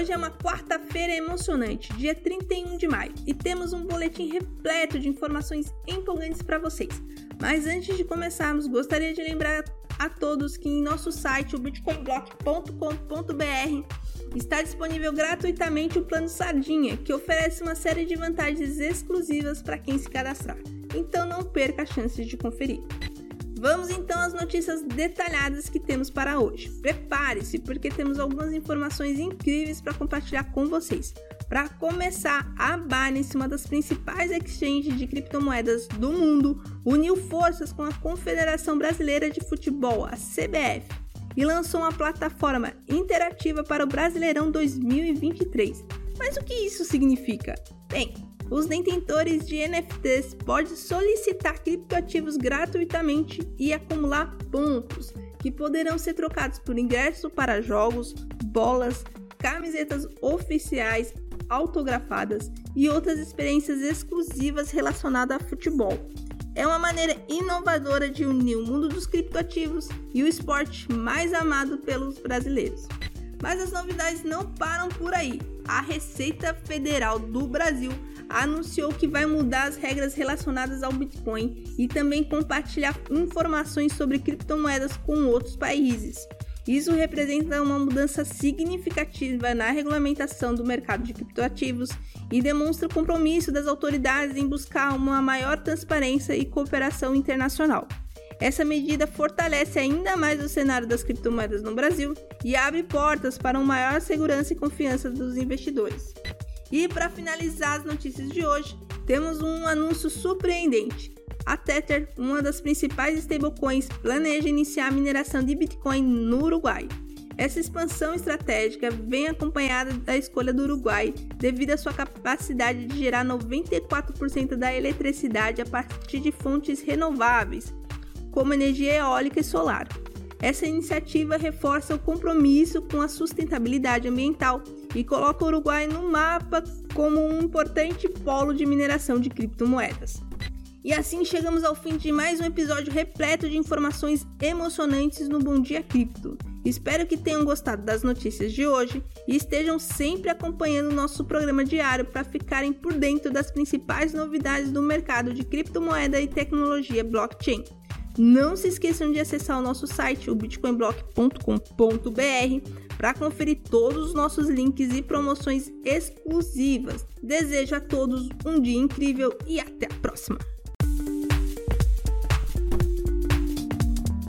Hoje é uma quarta-feira emocionante, dia 31 de maio, e temos um boletim repleto de informações empolgantes para vocês. Mas antes de começarmos, gostaria de lembrar a todos que em nosso site, o bitcoinblock.com.br, está disponível gratuitamente o plano Sardinha, que oferece uma série de vantagens exclusivas para quem se cadastrar. Então não perca a chance de conferir. Vamos então às notícias detalhadas que temos para hoje. Prepare-se, porque temos algumas informações incríveis para compartilhar com vocês. Para começar, a Binance, uma das principais exchanges de criptomoedas do mundo, uniu forças com a Confederação Brasileira de Futebol, a CBF, e lançou uma plataforma interativa para o Brasileirão 2023. Mas o que isso significa? Bem, os detentores de NFTs podem solicitar criptoativos gratuitamente e acumular pontos, que poderão ser trocados por ingressos para jogos, bolas, camisetas oficiais autografadas e outras experiências exclusivas relacionadas a futebol. É uma maneira inovadora de unir o mundo dos criptoativos e o esporte mais amado pelos brasileiros. Mas as novidades não param por aí. A Receita Federal do Brasil anunciou que vai mudar as regras relacionadas ao Bitcoin e também compartilhar informações sobre criptomoedas com outros países. Isso representa uma mudança significativa na regulamentação do mercado de criptoativos e demonstra o compromisso das autoridades em buscar uma maior transparência e cooperação internacional. Essa medida fortalece ainda mais o cenário das criptomoedas no Brasil e abre portas para uma maior segurança e confiança dos investidores. E para finalizar as notícias de hoje, temos um anúncio surpreendente. A Tether, uma das principais stablecoins, planeja iniciar a mineração de Bitcoin no Uruguai. Essa expansão estratégica vem acompanhada da escolha do Uruguai devido à sua capacidade de gerar 94% da eletricidade a partir de fontes renováveis, como energia eólica e solar. Essa iniciativa reforça o compromisso com a sustentabilidade ambiental e coloca o Uruguai no mapa como um importante polo de mineração de criptomoedas. E assim chegamos ao fim de mais um episódio repleto de informações emocionantes no Bom Dia Cripto. Espero que tenham gostado das notícias de hoje e estejam sempre acompanhando nosso programa diário para ficarem por dentro das principais novidades do mercado de criptomoeda e tecnologia blockchain. Não se esqueçam de acessar o nosso site, o bitcoinblock.com.br, para conferir todos os nossos links e promoções exclusivas. Desejo a todos um dia incrível e até a próxima!